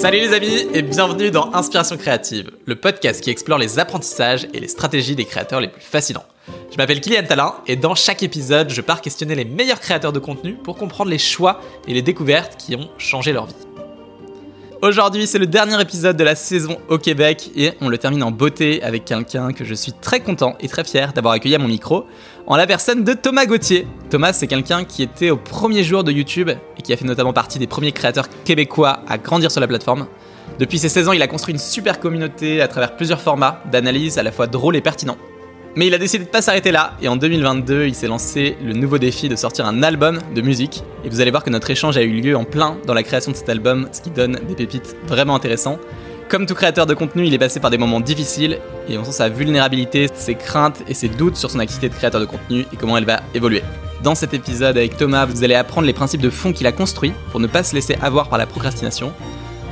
Salut les amis et bienvenue dans Inspiration créative, le podcast qui explore les apprentissages et les stratégies des créateurs les plus fascinants. Je m'appelle Kylian Talin et dans chaque épisode, je pars questionner les meilleurs créateurs de contenu pour comprendre les choix et les découvertes qui ont changé leur vie. Aujourd'hui, c'est le dernier épisode de la saison au Québec et on le termine en beauté avec quelqu'un que je suis très content et très fier d'avoir accueilli à mon micro, en la personne de Thomas Gauthier. Thomas, c'est quelqu'un qui était au premier jour de YouTube et qui a fait notamment partie des premiers créateurs québécois à grandir sur la plateforme. Depuis ses 16 ans, il a construit une super communauté à travers plusieurs formats d'analyse à la fois drôles et pertinents. Mais il a décidé de pas s'arrêter là, et en 2022, il s'est lancé le nouveau défi de sortir un album de musique. Et vous allez voir que notre échange a eu lieu en plein dans la création de cet album, ce qui donne des pépites vraiment intéressants. Comme tout créateur de contenu, il est passé par des moments difficiles, et on sent sa vulnérabilité, ses craintes et ses doutes sur son activité de créateur de contenu et comment elle va évoluer. Dans cet épisode avec Thomas, vous allez apprendre les principes de fond qu'il a construits pour ne pas se laisser avoir par la procrastination.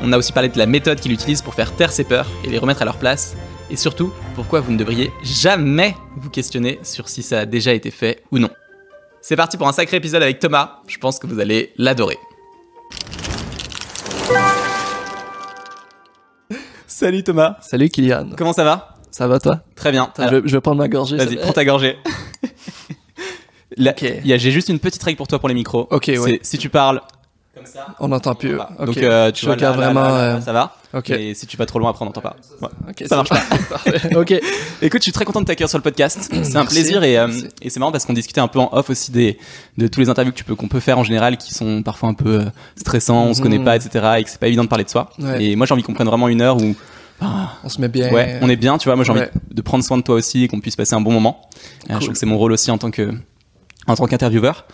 On a aussi parlé de la méthode qu'il utilise pour faire taire ses peurs et les remettre à leur place, et surtout pourquoi vous ne devriez jamais vous questionner sur si ça a déjà été fait ou non. C'est parti pour un sacré épisode avec Thomas, je pense que vous allez l'adorer. Salut Thomas, Salut Kylian. comment ça va? Ça va toi? Très bien. je, vais, je vais prendre ma gorgée. Vas-y, prends ta gorgée. Là, Ok. il y a- J'ai juste une petite règle pour toi pour les micros. Ok, C'est- ouais. Si tu parles comme ça, On n'entend plus. Donc euh, tu Je vois, là, là, vraiment. là, euh, ça va. Ok. Et si tu vas trop loin, après on n'entend pas. Ouais. Ok, Ça marche pas. Ok. Écoute, je suis très content de t'accueillir sur le podcast. C'est un plaisir et, euh, et c'est marrant parce qu'on discutait un peu en off aussi des, de tous les interviews que tu peux, qu'on peut faire en général qui sont parfois un peu stressants, on se Mhm. connaît pas, etc. et que c'est pas évident de parler de soi. Ouais. Et moi j'ai envie qu'on prenne vraiment une heure où On se met bien. ouais, on est bien, tu vois. Moi j'ai envie de prendre soin de toi aussi et qu'on puisse passer un bon moment. Euh, je trouve que c'est mon rôle aussi en tant que, en tant qu'intervieweur.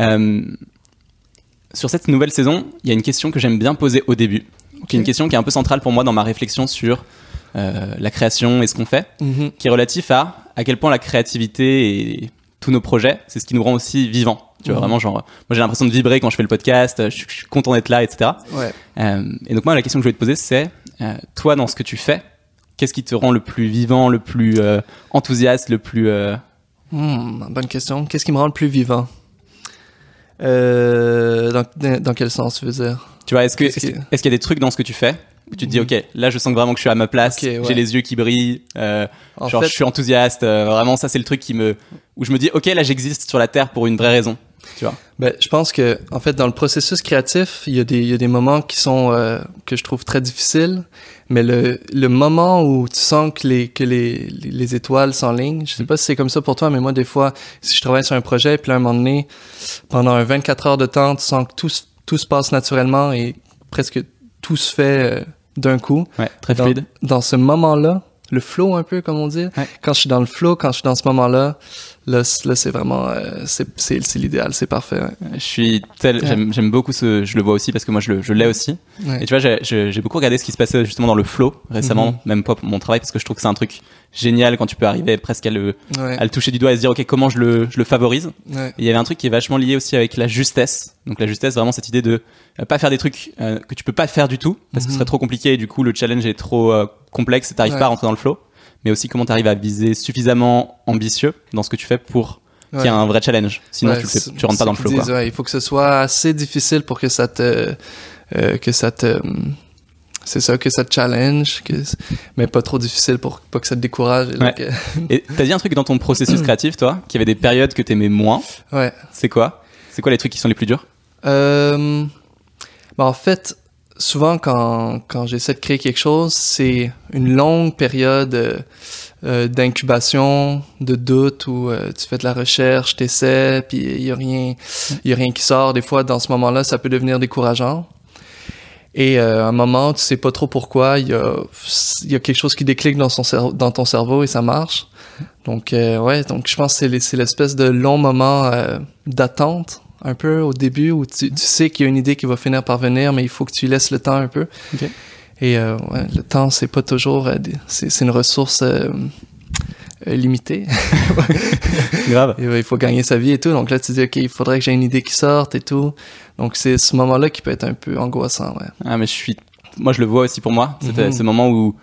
Euh, sur cette nouvelle saison, il y a une question que j'aime bien poser au début, qui est une question qui est un peu centrale pour moi dans ma réflexion sur euh, la création et ce qu'on fait Mhm. qui est relatif à à quel point la créativité et tous nos projets, c'est ce qui nous rend aussi vivants. Tu vois, Mhm. vraiment, genre, moi j'ai l'impression de vibrer quand je fais le podcast, je suis, je suis content d'être là, etc. Ouais. Euh, et donc moi, la question que je voulais te poser, c'est, euh, toi, dans ce que tu fais, qu'est-ce qui te rend le plus vivant, le plus enthousiaste, le plus... Hmm, bonne question. Qu'est-ce qui me rend le plus vivant? Euh, dans, dans quel sens tu veux dire? Tu vois, est-ce que- est-ce Qu'est-ce qu'il qui- est-ce qu'il y a des trucs dans ce que tu fais où tu te dis, Mhm. ok, là je sens vraiment que je suis à ma place, ouais. j'ai les yeux qui brillent, euh, En genre fait, je suis enthousiaste, euh, vraiment ça c'est le truc qui me... où je me dis, ok, là j'existe sur la Terre pour une vraie raison. Tu vois? Ben, je pense que en fait dans le processus créatif, il y a des, il y a des moments qui sont euh, que je trouve très difficiles, mais le, le moment où tu sens que les que les, les, les étoiles s'enlignent, je sais pas si c'est comme ça pour toi, mais moi des fois, si je travaille sur un projet, puis là, à un moment donné, pendant un 24 heures de temps, tu sens que tout tout se passe naturellement et presque tout se fait euh, d'un coup. Ouais, très Dans, fluide. dans ce moment-là, le flow un peu comme on dit. Ouais. Quand je suis dans le flow, quand je suis dans ce moment-là, là, là c'est vraiment euh, c'est c'est c'est l'idéal, c'est parfait. ouais. Je suis tel, Ouais. j'aime, j'aime beaucoup ce, je le vois aussi parce que moi je, le, je l'ai aussi. Ouais. Et tu vois, j'ai, j'ai j'ai beaucoup regardé ce qui se passait justement dans le flow récemment, Mhm. même pas pour mon travail parce que je trouve que c'est un truc génial quand tu peux arriver presque à le, Ouais. à le toucher du doigt et se dire ok comment je le, je le favorise. Et il y avait un truc qui est vachement lié aussi avec la justesse. Donc la justesse, vraiment cette idée de euh, pas faire des trucs euh, que tu peux pas faire du tout parce que ce Mhm. serait trop compliqué et du coup le challenge est trop euh, complexe et t'arrives Ouais. pas à rentrer dans le flow. Mais aussi comment t'arrives à viser suffisamment ambitieux dans ce que tu fais pour qu'il y ait un vrai challenge. Sinon Ouais, tu, le fais- tu rentres pas dans le flow. disent, Quoi. ouais, il faut que ce soit assez difficile pour que ça te euh, que ça te c'est ça que ça te challenge que mais pas trop difficile pour pas que ça te décourage et Ouais. Et t'as dit un truc dans ton processus créatif, toi, qu'il y avait des périodes que t'aimais moins. ouais C'est quoi? C'est quoi les trucs qui sont les plus durs? Euh, ben, en fait, souvent quand, quand j'essaie de créer quelque chose, c'est une longue période euh, euh, d'incubation, de doute où euh, tu fais de la recherche, t'essaies, puis il y a rien, y a rien qui sort. Des fois, dans ce moment-là, ça peut devenir décourageant. Et euh, à un moment, tu sais pas trop pourquoi, il y a, y a quelque chose qui déclic dans, son dans ton cerveau et ça marche. Donc, euh, ouais, donc je pense que c'est l'espèce de long moment euh, d'attente, un peu au début, où tu, tu sais qu'il y a une idée qui va finir par venir, mais il faut que tu laisses le temps un peu. Ok. Et euh, ouais, le temps, c'est pas toujours. euh, c'est c'est une ressource euh, euh, limitée. Grave. Et, ouais, il faut gagner sa vie et tout. Donc là, tu dis, OK, il faudrait que j'ai une idée qui sorte et tout. Donc c'est ce moment-là qui peut être un peu angoissant, ouais. Ah, mais je suis. Moi, je le vois aussi pour moi. C'est Mhm. ce moment où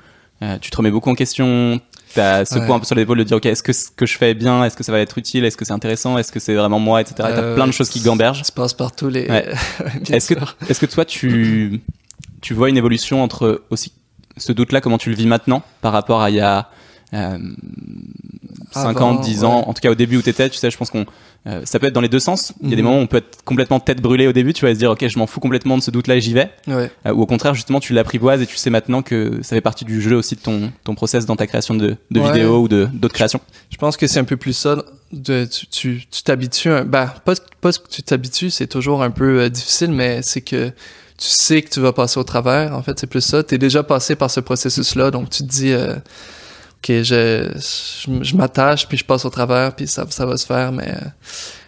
euh, tu te remets beaucoup en question. T'as ce Ouais. poids un peu sur l'épaule de dire, OK, est-ce que ce que je fais est bien? Est-ce que ça va être utile? Est-ce que c'est intéressant? Est-ce que c'est vraiment moi? Etc. Et T'as Euh, plein de choses qui gambergent. Ça se passe par tous les. Ouais. Est-ce que, est-ce que toi, tu. tu vois une évolution entre aussi ce doute-là, comment tu le vis maintenant par rapport à il y a euh, 5 Avant, ans, 10 ans, en tout cas au début où t'étais, tu sais, je pense qu'on euh, ça peut être dans les deux sens. Il y a des Mhm. moments où on peut être complètement tête brûlée au début, tu vas se dire ok, je m'en fous complètement de ce doute-là et j'y vais. Ouais. Euh, ou au contraire, justement, tu l'apprivoises et tu sais maintenant que ça fait partie du jeu aussi de ton, ton process dans ta création de, de Ouais. vidéos ou de d'autres créations. Je pense que c'est un peu plus ça. De, tu tu tu t'habitues. un- Ben, pas, pas que tu t'habitues, c'est toujours un peu euh, difficile, mais c'est que tu sais que tu vas passer au travers. En fait, c'est plus ça. Tu es déjà passé par ce processus-là, donc tu te dis, euh, OK, je, je, je m'attache, puis je passe au travers, puis ça, ça va se faire, mais,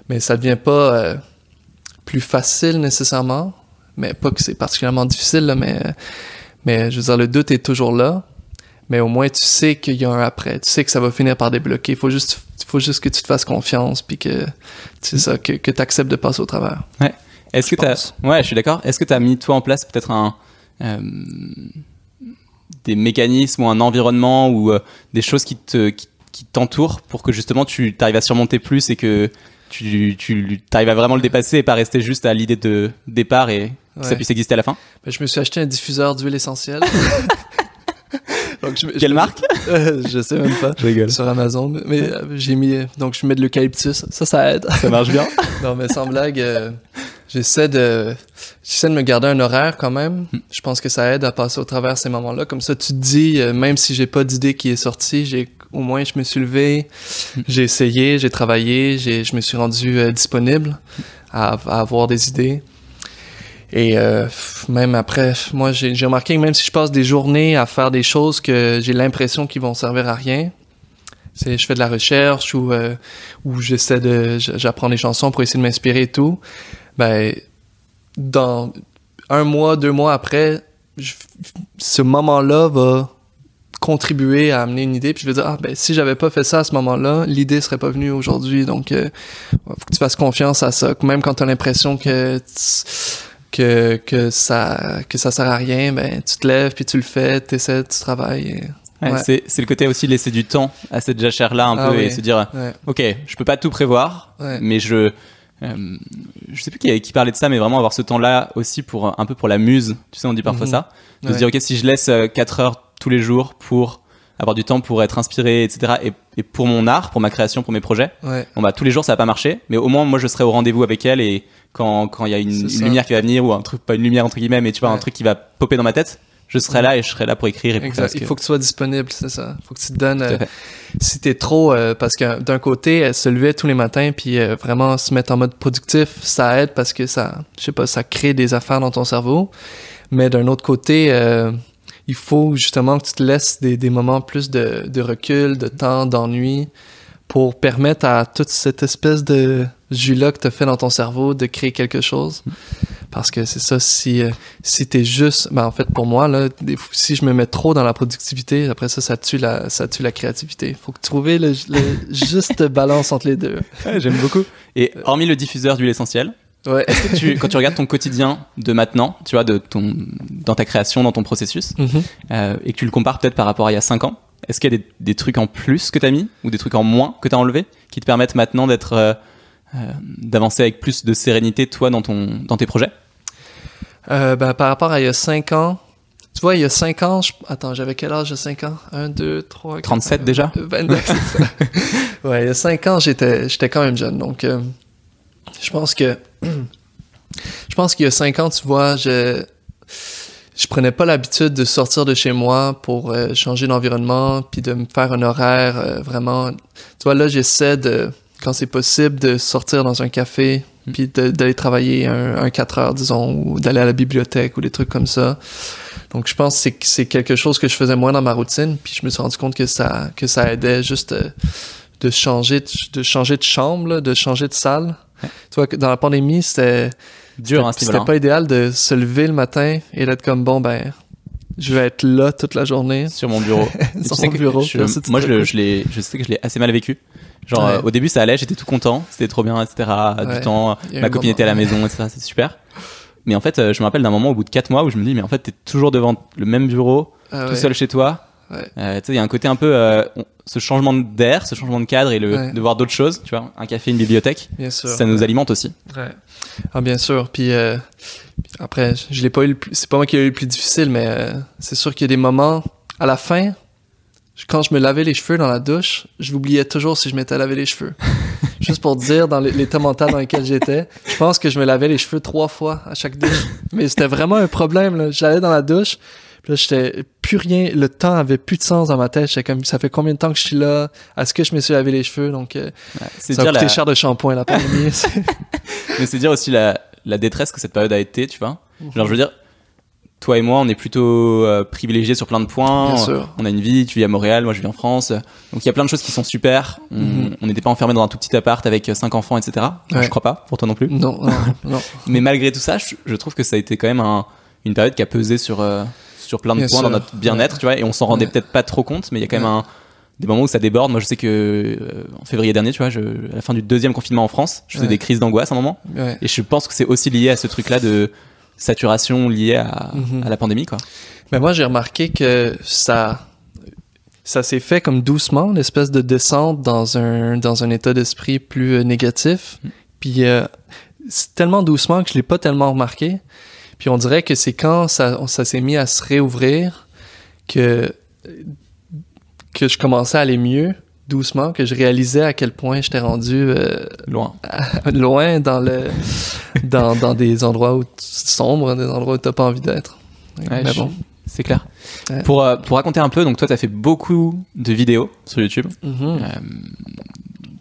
mais ça devient pas euh, plus facile nécessairement. Mais pas que c'est particulièrement difficile, là, mais, mais je veux dire, le doute est toujours là mais au moins tu sais qu'il y a un après, tu sais que ça va finir par débloquer. Il faut juste, faut juste que tu te fasses confiance, puis que c'est ça, que, que tu acceptes de passer au travers. Est-ce que pense. ouais, je suis d'accord. Est-ce que t'as mis toi en place peut-être un euh, des mécanismes ou un environnement ou euh, des choses qui te qui, qui t'entourent pour que justement tu t'arrives à surmonter plus et que tu tu t'arrives à vraiment le dépasser et pas rester juste à l'idée de départ et que ça puisse exister à la fin? Ben, je me suis acheté un diffuseur d'huile essentielle. Donc, je, Quelle marque? Euh, Je sais même pas. Je rigole. Sur Amazon, mais euh, j'ai mis donc je mets de l'eucalyptus, ça ça aide. Ça marche bien? Non, mais sans blague, euh, j'essaie de, j'essaie de me garder un horaire quand même. Je pense que ça aide à passer au travers ces moments-là. Comme ça, tu te dis, euh, même si j'ai pas d'idée qui est sortie, j'ai, au moins, je me suis levé, j'ai essayé, j'ai travaillé, j'ai, je me suis rendu euh, disponible à, à avoir des idées. Et euh, même après, moi, j'ai, j'ai remarqué que même si je passe des journées à faire des choses que j'ai l'impression qu'ils vont servir à rien, c'est, je fais de la recherche ou euh, où j'essaie de j'apprends des chansons pour essayer de m'inspirer et tout ben dans un mois deux mois après je- ce moment-là va contribuer à amener une idée puis je vais dire ah ben si j'avais pas fait ça à ce moment-là l'idée serait pas venue aujourd'hui. Donc euh, faut que tu fasses confiance à ça. Même quand tu as l'impression que que que ça que ça sert à rien ben tu te lèves puis tu le fais tu essaies tu travailles et- Ouais, Ouais. C'est, c'est le côté aussi de laisser du temps à cette jachère là un Ah peu et se dire ouais. ok je peux pas tout prévoir mais je euh, je sais plus qui, qui parlait de ça mais vraiment avoir ce temps là aussi pour euh, un peu pour la muse tu sais on dit parfois Mhm. ça de Ouais. se dire ok si je laisse 4 heures tous les jours pour avoir du temps pour être inspiré etc et, et pour mon art pour ma création pour mes projets ouais bon bah tous les jours ça va pas marcher mais au moins moi je serai au rendez-vous avec elle et quand quand il y a une, lumière qui va venir ou un truc pas une lumière entre guillemets mais tu vois un truc qui va popper dans ma tête je serai là et je serai là pour écrire et pour Exact. Il faut que tu sois disponible, c'est ça. Il faut que tu te donnes. Euh, si t'es trop, euh, parce que d'un côté, elle se levait tous les matins, puis euh, vraiment se mettre en mode productif, ça aide parce que ça, je sais pas, ça crée des affaires dans ton cerveau. Mais d'un autre côté, euh, il faut justement que tu te laisses des, des moments plus de, de recul, de temps, d'ennui, pour permettre à toute cette espèce de jus-là que t'as fait dans ton cerveau de créer quelque chose. Parce que c'est ça, si, euh, si t'es juste, ben en fait pour moi, là, si je me mets trop dans la productivité, après ça, ça tue la, ça tue la créativité. Faut que trouver le, le juste balance entre les deux. Ouais, j'aime beaucoup et hormis le diffuseur d'huile essentielle Ouais. Est-ce que tu, quand tu regardes ton quotidien de maintenant, tu vois, de ton, dans ta création, dans ton processus, Mhm. euh, et que tu le compares peut-être par rapport à il y a 5 ans, est-ce qu'il y a des, des trucs en plus que tu as mis, ou des trucs en moins que tu as enlevé, qui te permettent maintenant d'être, euh, euh, d'avancer avec plus de sérénité, toi, dans, ton, dans tes projets? Euh, ben, par rapport à il y a 5 ans, tu vois, il y a 5 ans, je- attends, j'avais quel âge il y a 5 ans 1, 2, 3, 4, 37 déjà 29, c'est ça. Ouais, il y a 5 ans, j'étais, j'étais quand même jeune. Donc, euh, je pense que. Je pense qu'il y a 5 ans, tu vois, je. Je prenais pas l'habitude de sortir de chez moi pour euh, changer d'environnement, puis de me faire un horaire euh, vraiment. Tu vois, là, j'essaie de, quand c'est possible, de sortir dans un café, puis de- d'aller travailler un, un 4 heures, disons, ou d'aller à la bibliothèque ou des trucs comme ça. Donc, je pense que c'est- c'est quelque chose que je faisais moins dans ma routine, puis je me suis rendu compte que ça, que ça aidait juste euh, de changer de, de changer de chambre, là, de changer de salle. Tu vois, dans la pandémie, c'était Dur, hein, c'était pas idéal de se lever le matin et d'être comme, bon, ben, je vais être là toute la journée. sur mon bureau. Sur mon bureau, je- moi, je, l'ai- je sais que je l'ai assez mal vécu. Genre, Ouais. euh, au début, ça allait, j'étais tout content, c'était trop bien, etc. Ouais. Du temps, ma copine moment- était à la maison, etc. C'est super. Mais en fait, euh, je me rappelle d'un moment au bout de 4 mois où je me dis, mais en fait, t'es toujours devant le même bureau, Ah tout ouais. seul chez toi. Ouais. Euh, tu sais, il y a un côté un peu euh, ce changement d'air, ce changement de cadre et le Ouais. de voir d'autres choses, tu vois, un café, une bibliothèque, Bien sûr. ça nous alimente aussi. Ouais. Ah, bien sûr. Puis, euh, après, je l'ai pas eu c'est pas moi qui l'ai eu le plus difficile, mais c'est sûr qu'il y a des moments, à la fin, quand je me lavais les cheveux dans la douche, je l'oubliais toujours si je m'étais lavé les cheveux. Juste pour dire, dans l'état mental dans lequel j'étais, je pense que je me lavais les cheveux trois fois à chaque douche. Mais c'était vraiment un problème, là. J'allais dans la douche, puis là, j'étais plus rien, le temps avait plus de sens dans ma tête. J'étais comme, ça fait combien de temps que je suis là? Est-ce que je me suis lavé les cheveux? Donc, euh, Ouais, c'est ça a dire coûté la- cher de shampoing, la pandémie. Mais c'est dire aussi la, la détresse que cette période a été, tu vois. Mhm. Genre, je veux dire, toi et moi, on est plutôt euh, privilégiés sur plein de points. Bien sûr. On a une vie, tu vis à Montréal, moi je vis en France. Donc il y a plein de choses qui sont super. On Mhm. n'était pas enfermés dans un tout petit appart avec euh, cinq enfants, etc. Ouais. Je crois pas, pour toi non plus. non, non, non. Mais malgré tout ça, je, je trouve que ça a été quand même un- une période qui a pesé sur, euh, sur plein de Bien points sûr. dans notre bien-être, tu vois. Et on s'en rendait Ouais. peut-être pas trop compte, mais il y a quand même un, des moments où ça déborde. Moi je sais que euh, en février dernier, tu vois, je, à la fin du deuxième confinement en France, je faisais des crises d'angoisse à un moment. Et je pense que c'est aussi lié à ce truc-là de saturation liée à, Mhm. à la pandémie, quoi. Mais moi, j'ai remarqué que ça, ça s'est fait comme doucement, une espèce de descente dans un, dans un état d'esprit plus euh, négatif. Puis euh, c'est tellement doucement que je l'ai pas tellement remarqué. Puis on dirait que c'est quand ça, ça s'est mis à se réouvrir que, que je commençais à aller mieux doucement, que je réalisais à quel point j'étais rendu euh, Loin. loin dans le dans, dans des endroits où sombres, des endroits où t'as pas envie d'être. Ouais, bon. C'est clair. Ouais. Pour, euh, pour raconter un peu, donc toi, tu as fait beaucoup de vidéos sur YouTube. Mhm. Euh,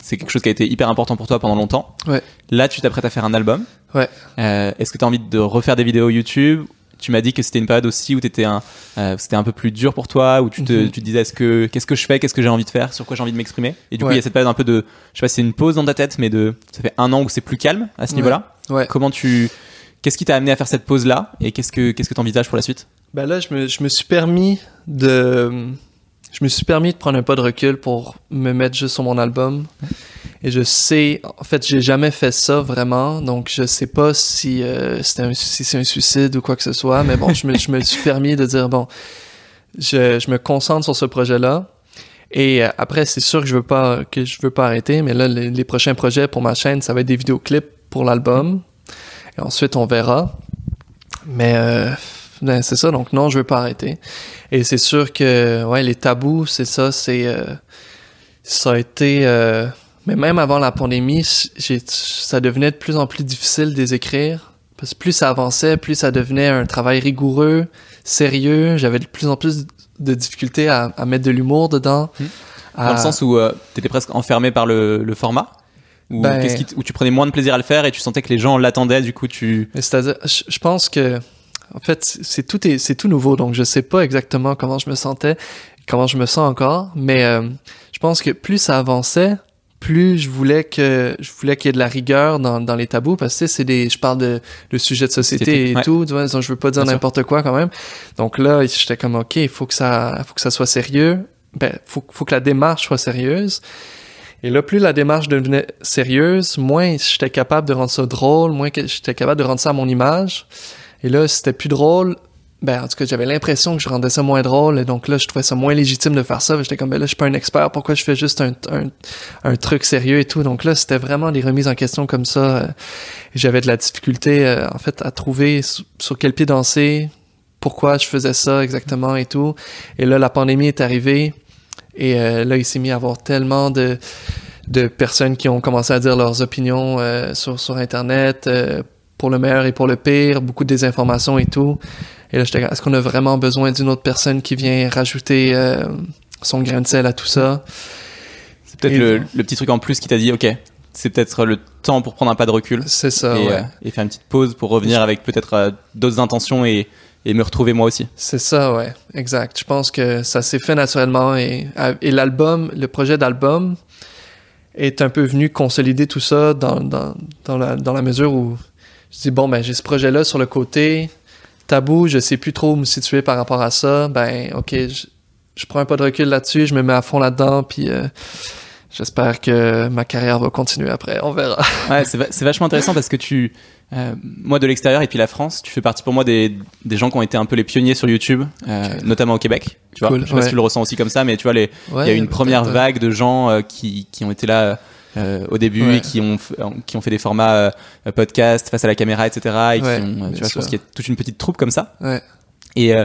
c'est quelque chose qui a été hyper important pour toi pendant longtemps. Ouais. Là, tu t'apprêtes à faire un album. Ouais. Euh, Est-ce que tu as envie de refaire des vidéos YouTube? Tu m'as dit que c'était une période aussi où étais un, euh, c'était un peu plus dur pour toi, où tu te, Mhm. tu te disais est-ce que qu'est-ce que je fais, qu'est-ce que j'ai envie de faire, sur quoi j'ai envie de m'exprimer? Et du coup, il y a cette période un peu de, je sais pas, si c'est une pause dans ta tête, mais de, ça fait un an où c'est plus calme à ce Ouais. niveau-là. Ouais. Comment tu, qu'est-ce qui t'a amené à faire cette pause là, et qu'est-ce que qu'est-ce que t'envisages pour la suite? Ben là, je me, je me suis permis de. Je me suis permis de prendre un pas de recul pour me mettre juste sur mon album. Et je sais, en fait, j'ai jamais fait ça vraiment, donc je sais pas si, euh, c'était un, si c'est un suicide ou quoi que ce soit, mais bon, je me, je me suis permis de dire, bon, je, je me concentre sur ce projet-là. Et euh, après, c'est sûr que je veux pas, que je veux pas arrêter, mais là, les, les prochains projets pour ma chaîne, ça va être des vidéoclips pour l'album. Et ensuite, on verra. Mais euh, ben, c'est ça, donc non, je veux pas arrêter. Et c'est sûr que ouais, les tabous, c'est ça, c'est euh, ça a été euh, mais même avant la pandémie, ça devenait de plus en plus difficile de les écrire. Parce que plus ça avançait, plus ça devenait un travail rigoureux, sérieux, j'avais de plus en plus de difficultés à, à mettre de l'humour dedans. À- Dans le sens où euh, t'étais presque enfermé par le, le format? Ou Ben- qu'est-ce qui où tu prenais moins de plaisir à le faire et tu sentais que les gens l'attendaient, du coup tu. C'est-à-dire, je, pense que, en fait, c'est c'est tout, est- c'est tout nouveau, donc je sais pas exactement comment je me sentais, comment je me sens encore, mais euh, je pense que plus ça avançait, plus je voulais que je voulais qu'il y ait de la rigueur dans, dans les tabous parce que c'est des je parle de le sujet de société et ouais. tout tu vois donc je veux pas dire n'importe quoi quand même donc là j'étais comme ok il faut que ça faut que ça soit sérieux ben faut faut que la démarche soit sérieuse et là, plus la démarche devenait sérieuse, moins j'étais capable de rendre ça drôle, moins que j'étais capable de rendre ça à mon image. Et là, c'était plus drôle. Ben, en tout cas, j'avais l'impression que je rendais ça moins drôle. Et donc là, je trouvais ça moins légitime de faire ça. J'étais comme, ben là, je suis pas un expert. Pourquoi je fais juste un, un, un truc sérieux et tout? Donc là, c'était vraiment des remises en question comme ça. Euh, J'avais de la difficulté, euh, en fait, à trouver sur, quel pied danser, pourquoi je faisais ça exactement et tout. Et là, la pandémie est arrivée. Et euh, là, il s'est mis à avoir tellement de, de personnes qui ont commencé à dire leurs opinions euh, sur, sur Internet, euh, pour le meilleur et pour le pire, beaucoup de désinformation et tout. Et là, j'étais est-ce qu'on a vraiment besoin d'une autre personne qui vient rajouter euh, son grain de sel à tout ça? C'est peut-être le, petit truc en plus qui t'a dit ok, c'est peut-être le temps pour prendre un pas de recul C'est ça, et, ouais. euh, et faire une petite pause pour revenir avec peut-être euh, d'autres intentions et, et me retrouver moi aussi. C'est ça, ouais, exact. Je pense que ça s'est fait naturellement et, et l'album, le projet d'album est un peu venu consolider tout ça dans, dans, dans, la, dans la mesure où je dis, bon, ben, j'ai ce projet-là sur le côté, tabou, je sais plus trop où me situer par rapport à ça, ben, ok, je, je prends un pas de recul là-dessus, je me mets à fond là-dedans, puis euh, j'espère que ma carrière va continuer après, on verra. Ouais, c'est va- c'est vachement intéressant parce que tu, euh, moi de l'extérieur et puis la France, tu fais partie pour moi des, des gens qui ont été un peu les pionniers sur YouTube, euh, notamment au Québec. Tu vois, Cool, je sais pas si tu le ressens aussi comme ça, mais tu vois, il y a eu une première vague de gens qui, qui ont été là, euh, au début Ouais. et qui ont, qui ont fait des formats euh, podcast face à la caméra, etc. Et qui ont, euh, tu vois, je pense qu'il y a toute une petite troupe comme ça. Ouais. Et euh,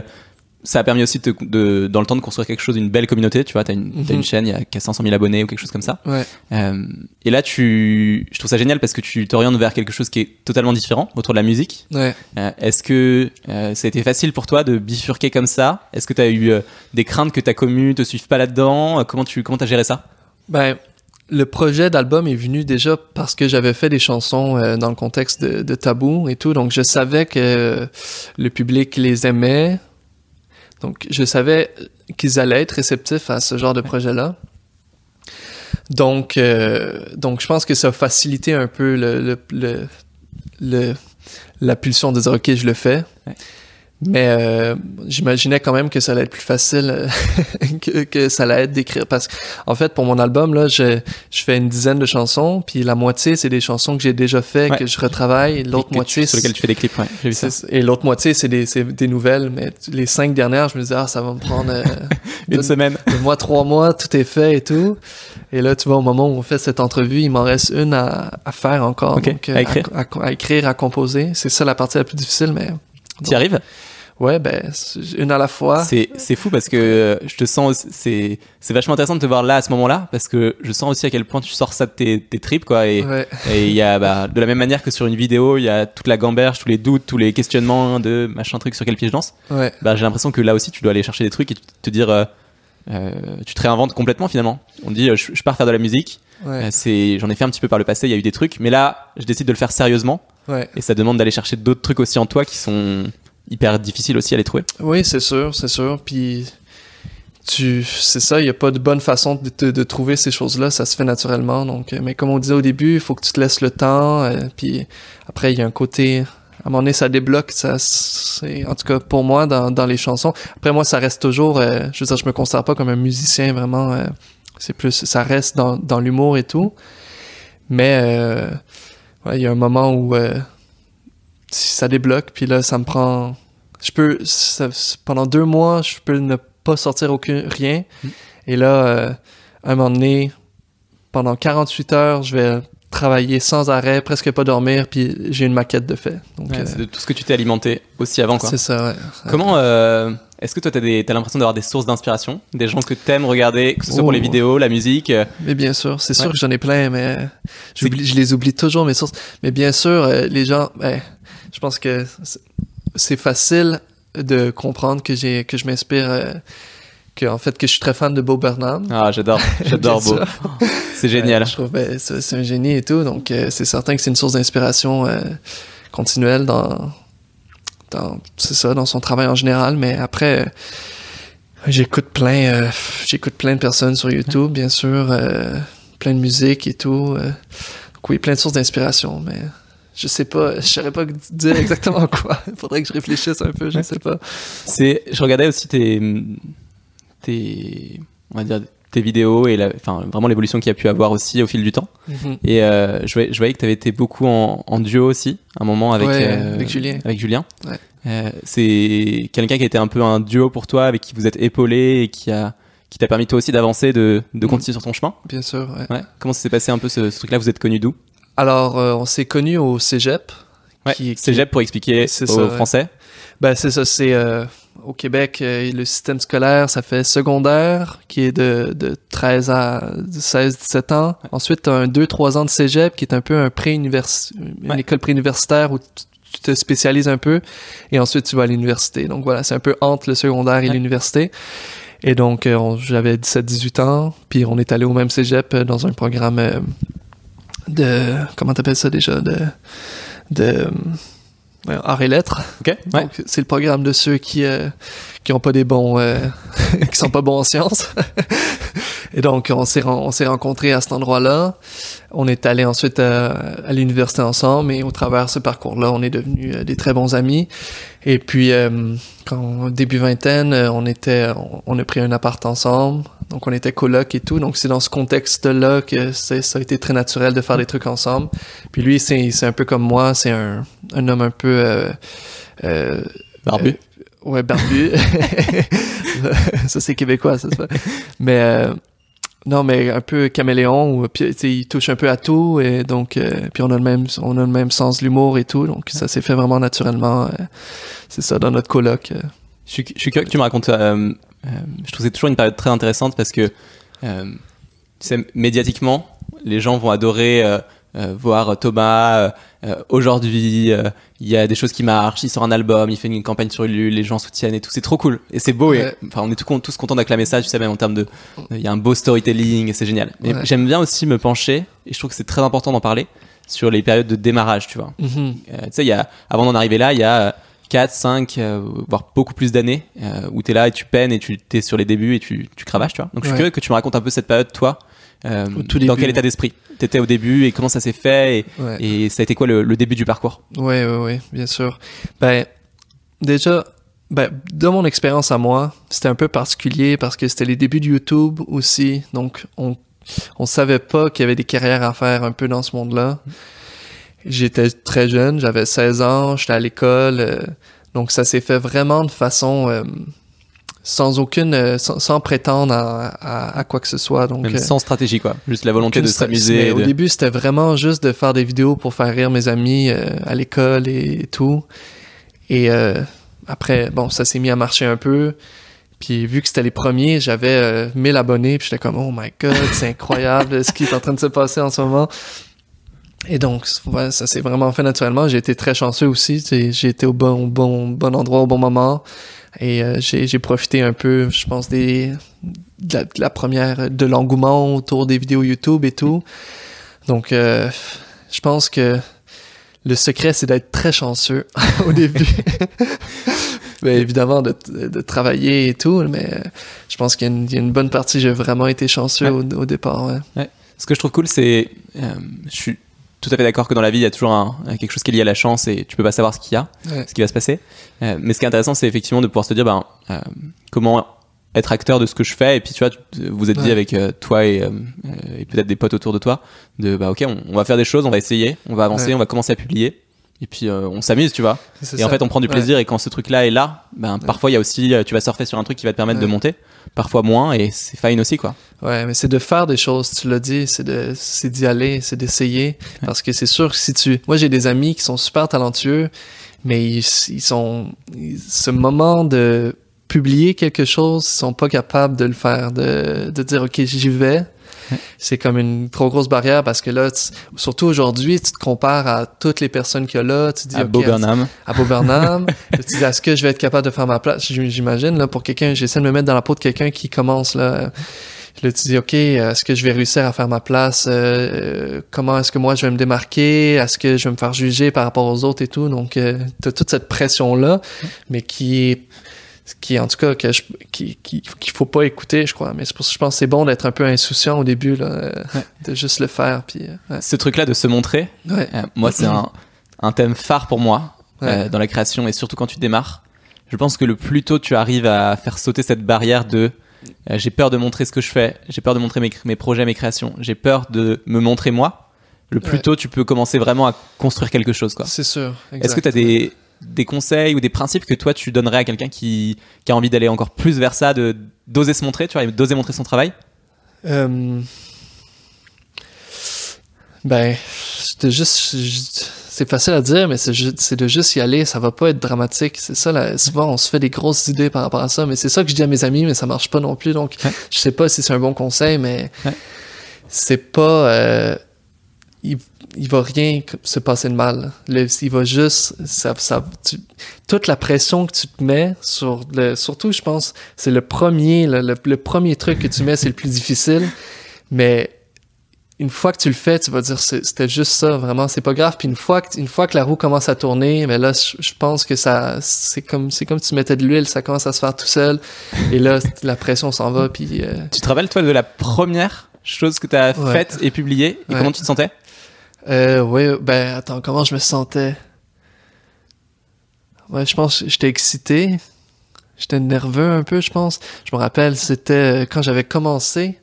ça a permis aussi de, de- dans le temps de construire quelque chose, une belle communauté. Tu vois, t'as une, t'as Mhm. une chaîne, il y a qu'à 500 000 abonnés ou quelque chose comme ça. Ouais. Euh, et là, tu, je trouve ça génial parce que tu t'orientes vers quelque chose qui est totalement différent autour de la musique. Ouais. Euh, Est-ce que euh, ça a été facile pour toi de bifurquer comme ça? Est-ce que tu as eu euh, des craintes que ta commu te suive pas là-dedans? Euh, Comment tu comment as géré ça? Ben, le projet d'album est venu déjà parce que j'avais fait des chansons euh, dans le contexte de, de Tabou et tout, donc je savais que euh, le public les aimait. Donc, je savais qu'ils allaient être réceptifs à ce genre de projet-là. Donc, euh, donc, je pense que ça a facilité un peu le, le, le, le- la pulsion de dire, OK, je le fais. Ouais. Mais euh, j'imaginais quand même que ça allait être plus facile euh, que, que ça allait être d'écrire. Parce qu'en fait, pour mon album, là, je, je fais une dizaine de chansons, puis la moitié, c'est des chansons que j'ai déjà fait, Ouais. que je retravaille. Et L'autre tu- moitié, sur lequel tu fais des clips, ouais, vu ça. Et l'autre moitié, c'est des, c'est des nouvelles. Mais les cinq dernières, je me disais, ah, ça va me prendre euh, Une semaine. moi trois mois, tout est fait et tout. Et là, tu vois, au moment où on fait cette entrevue, il m'en reste une à, à faire encore. Ok, Donc, euh, à écrire. À, à écrire, à composer. C'est ça la partie la plus difficile, mais Tu y arrives? Ouais, ben, une à la fois. C'est c'est fou parce que je te sens c'est c'est vachement intéressant de te voir là à ce moment-là parce que je sens aussi à quel point tu sors ça de tes, tes tripes quoi et Ouais. et il y a bah, de la même manière que sur une vidéo il y a toute la gamberge tous les doutes tous les questionnements de machin truc sur quel pied je danse Ouais. bah j'ai l'impression que là aussi tu dois aller chercher des trucs et te dire euh, euh, tu te réinventes complètement finalement on dit euh, je, je pars faire de la musique Ouais. Euh, c'est j'en ai fait un petit peu par le passé il y a eu des trucs mais là je décide de le faire sérieusement ouais. et ça demande d'aller chercher d'autres trucs aussi en toi qui sont hyper difficiles aussi à les trouver Oui, c'est sûr, c'est sûr. Puis, tu, c'est ça, il n'y a pas de bonne façon de, trouver ces choses-là, ça se fait naturellement. Donc, euh, mais comme on disait au début, il faut que tu te laisses le temps. euh, puis après, il y a un côté, à un moment donné, ça débloque. Ça, en tout cas, pour moi, dans, dans les chansons. Après, moi, ça reste toujours, euh, je veux dire, je me considère pas comme un musicien vraiment. c'est plus, ça reste dans, dans l'humour et tout. Mais, il y a un moment où ça débloque, puis là, ça me prend je peux ça- pendant deux mois je peux ne pas sortir aucun rien. Mm. et là euh, à un moment donné pendant 48 heures je vais travailler sans arrêt presque pas dormir puis j'ai une maquette de fait. Donc Ouais, euh, c'est de tout ce que tu t'es alimenté aussi avant quoi. C'est ça ouais. Comment euh, est-ce que toi t'as des- t'as l'impression d'avoir des sources d'inspiration, des gens que t'aimes regarder, que ce soit pour les vidéos, la musique euh, mais bien sûr c'est sûr que j'en ai plein mais euh, je les oublie toujours mes sources. Mais bien sûr euh, les gens ben, je pense que c'est- facile de comprendre que j'ai que je m'inspire euh, que en fait que je suis très fan de Beau Bernard Ah j'adore, j'adore Beau, c'est génial. Euh, je trouve ben, c'est un génie et tout, donc euh, c'est certain que c'est une source d'inspiration euh, continuelle dans, dans c'est ça, dans son travail en général. Mais après, j'écoute plein, j'écoute plein de personnes sur YouTube, bien sûr, plein de musique et tout. donc oui, plein de sources d'inspiration, mais je sais pas, je saurais pas dire exactement quoi. Faudrait que je réfléchisse un peu, je sais pas. C'est, je regardais aussi tes, tes, on va dire tes vidéos et la, enfin vraiment l'évolution qu'il y a pu avoir aussi au fil du temps. Mhm. Et euh, je, voyais, je voyais que t'avais été beaucoup en, en duo aussi, un moment avec Ouais, euh, avec Julien. Avec Julien. Ouais. Euh, c'est quelqu'un qui a été un peu un duo pour toi, avec qui vous êtes épaulé et qui a qui t'a permis toi aussi d'avancer, de, de Mhm. continuer sur ton chemin. Bien sûr, ouais. Ouais. Comment ça s'est passé un peu ce, ce truc-là? Vous êtes connu d'où? Alors, euh, on s'est connus au cégep. Ouais. qui- qui- Cégep pour expliquer C'est aux ça, ouais. Français. Ben, c'est ça, c'est euh, au Québec, euh, le système scolaire, ça fait secondaire, qui est de, de 13 à 16, 17 ans. Ensuite, tu as un 2-3 ans de cégep, qui est un peu un pré-univers, une Ouais. école préuniversitaire où tu te spécialises un peu, et ensuite tu vas à l'université. Donc voilà, c'est un peu entre le secondaire et l'université. Et donc, euh, on- j'avais 17-18 ans, puis on est allé au même cégep dans un programme euh, de... Comment t'appelles ça déjà? De... de euh, arts et lettres. Ok. Ouais. Donc, c'est le programme de ceux qui euh, qui ont pas des bons euh, qui sont pas bons en sciences. Et donc on s'est on s'est rencontrés à cet endroit-là. On est allé ensuite à, à l'université ensemble et au travers ce parcours-là, on est devenus euh, des très bons amis. Et puis euh, quand début vingtaine, euh, on était on, on a pris un appart ensemble. Donc on était coloc et tout. Donc c'est dans ce contexte-là que c'est- ça a été très naturel de faire des trucs ensemble. Puis lui, c'est c'est un peu comme moi, c'est un un homme un peu euh, euh, Barbu. Ouais, barbu. ça, c'est québécois, ça fait. Mais, euh, Non, mais un peu caméléon, ou puis, il touche un peu à tout, et donc, euh, puis on a le même, on a le même sens de l'humour et tout, donc ça s'est fait vraiment naturellement. euh, c'est ça, dans notre coloc. euh. Je suis, je suis curieux que tu me racontes. je trouve c'est toujours une période très intéressante parce que, tu sais, médiatiquement, les gens vont adorer voir Thomas. euh, euh, Aujourd'hui, euh, il y a des choses qui marchent. Il sort un album, il fait une campagne sur Ulule, les gens soutiennent et tout. C'est trop cool et c'est beau. Et, enfin, on est tout tous contents d'acclamer ça. Tu sais, même en termes de, il y a un beau storytelling et c'est génial. Mais j'aime bien aussi me pencher et je trouve que c'est très important d'en parler sur les périodes de démarrage. Tu vois. Mhm. Euh, tu sais, il y a, avant d'en arriver là, il y a 4, 5, euh, voire beaucoup plus d'années euh, où tu es là et tu peines et tu es sur les débuts et tu, tu cravaches, tu vois. Donc je suis Ouais. curieux que tu me racontes un peu cette période, toi, euh, tout dans début, quel état d'esprit tu étais au début et comment ça s'est fait et, Ouais. et ça a été quoi le, le début du parcours? Ouais, ouais, ouais, bien sûr. Ben, déjà, ben, de mon expérience à moi, c'était un peu particulier parce que c'était les débuts de YouTube aussi. Donc, on, on savait pas qu'il y avait des carrières à faire un peu dans ce monde-là. J'étais très jeune, j'avais 16 ans, j'étais à l'école. euh, donc, ça s'est fait vraiment de façon euh, sans aucune, euh, sans, sans prétendre à, à, à quoi que ce soit. Donc, Même euh, sans stratégie, quoi. Juste la volonté de s'amuser. Au début, c'était vraiment juste de faire des vidéos pour faire rire mes amis euh, à l'école et, tout. Et euh, après, bon, ça s'est mis à marcher un peu. Puis vu que c'était les premiers, j'avais euh, 1000 abonnés. Puis j'étais comme, oh my god, c'est incroyable ce qui est en train de se passer en ce moment. Et donc, ouais, ça s'est vraiment fait naturellement. J'ai été très chanceux aussi. J'ai été au bon, bon, bon endroit au bon moment. Et euh, j'ai j'ai profité un peu, je pense, des, de, la, de la première, de l'engouement autour des vidéos YouTube et tout. Donc, euh, je pense que le secret, c'est d'être très chanceux au début. mais évidemment, de, de travailler et tout, mais euh, je pense qu'il y, a une- il y a une bonne partie, j'ai vraiment été chanceux au, au départ. Ouais. Ce que je trouve cool, c'est. euh, je suis tout à fait d'accord que dans la vie, il y a toujours un, quelque chose qui est lié à la chance et tu peux pas savoir ce qu'il y a. Ouais. ce qui va se passer. Euh, mais ce qui est intéressant, c'est effectivement de pouvoir se dire, ben, euh, comment être acteur de ce que je fais. Et puis, tu vois, tu- vous êtes dit avec euh, toi et, euh, euh, et peut-être des potes autour de toi, de, bah, ok, on, on va faire des choses, on va essayer, on va avancer, Ouais. on va commencer à publier. Et puis, euh, on s'amuse, tu vois. Et en fait, on prend du Ouais. plaisir. Et quand ce truc-là est là, ben, parfois, il y a aussi, euh, tu vas surfer sur un truc qui va te permettre de monter. Parfois moins. Et c'est fine aussi, quoi. Ouais, mais c'est de faire des choses, tu l'as dit, c'est de c'est d'y aller, c'est d'essayer parce que c'est sûr que si tu moi j'ai des amis qui sont super talentueux mais ils, ils sont ils- ce moment de publier quelque chose, ils sont pas capables de le faire de de dire OK, j'y vais. C'est comme une trop grosse barrière parce que là, tu- surtout aujourd'hui, tu te compares à toutes les personnes qu'il y a là. Tu dis, à OK, Beau Burnham. à Beau Burnham. tu dis, est-ce que je vais être capable de faire ma place? J'im- J'imagine, là, pour quelqu'un, j'essaie de me mettre dans la peau de quelqu'un qui commence, là. Là, tu dis, OK, est-ce que je vais réussir à faire ma place? Euh, euh, comment est-ce que moi, je vais me démarquer? Est-ce que je vais me faire juger par rapport aux autres et tout? Donc, euh, t'as toute cette pression-là, mais qui est, qui, en tout cas, que je, qui, qui- qu'il faut pas écouter, je crois. Mais c'est pour ça que je pense que c'est bon d'être un peu insouciant au début, là, euh, de juste le faire, puis, euh, ouais. Ce truc-là de se montrer, Ouais. Euh, moi, c'est un, un thème phare pour moi dans la création et surtout quand tu démarres. Je pense que le plus tôt tu arrives à faire sauter cette barrière de j'ai peur de montrer ce que je fais, j'ai peur de montrer mes, mes projets, mes créations, j'ai peur de me montrer moi, le plus tôt tu peux commencer vraiment à construire quelque chose. quoi. C'est sûr. Est-ce que tu as des, des conseils ou des principes que toi tu donnerais à quelqu'un qui, qui a envie d'aller encore plus vers ça, de d'oser se montrer, tu vois, d'oser montrer son travail? Euh, Ben, c'est juste, c'est facile à dire, mais c'est de juste y aller. Ça va pas être dramatique. C'est ça. Là, souvent, on se fait des grosses idées par rapport à ça, mais c'est ça que je dis à mes amis, mais ça marche pas non plus. Donc, Ouais. je sais pas si c'est un bon conseil, mais Ouais. c'est pas. euh, il, il va rien se passer de mal. Le- il va juste, ça, ça, tu- toute la pression que tu te mets sur le, surtout, je pense, c'est le premier, le, le- le premier truc que tu mets, c'est le plus difficile. Mais une fois que tu le fais, tu vas dire c'était juste ça, vraiment, c'est pas grave. Puis une fois que une fois que la roue commence à tourner, mais là, je, je pense que ça, c'est comme c'est comme tu mettais de l'huile, ça commence à se faire tout seul. Et là, la pression s'en va. Puis euh, Tu te rappelles toi de la première chose que tu as Ouais. faite et publiée? Et Ouais. comment tu te sentais? Euh, ouais, ben, attends, comment je me sentais? Ouais, je pense que j'étais excité. J'étais nerveux un peu, je pense. Je me rappelle, c'était euh, quand j'avais commencé.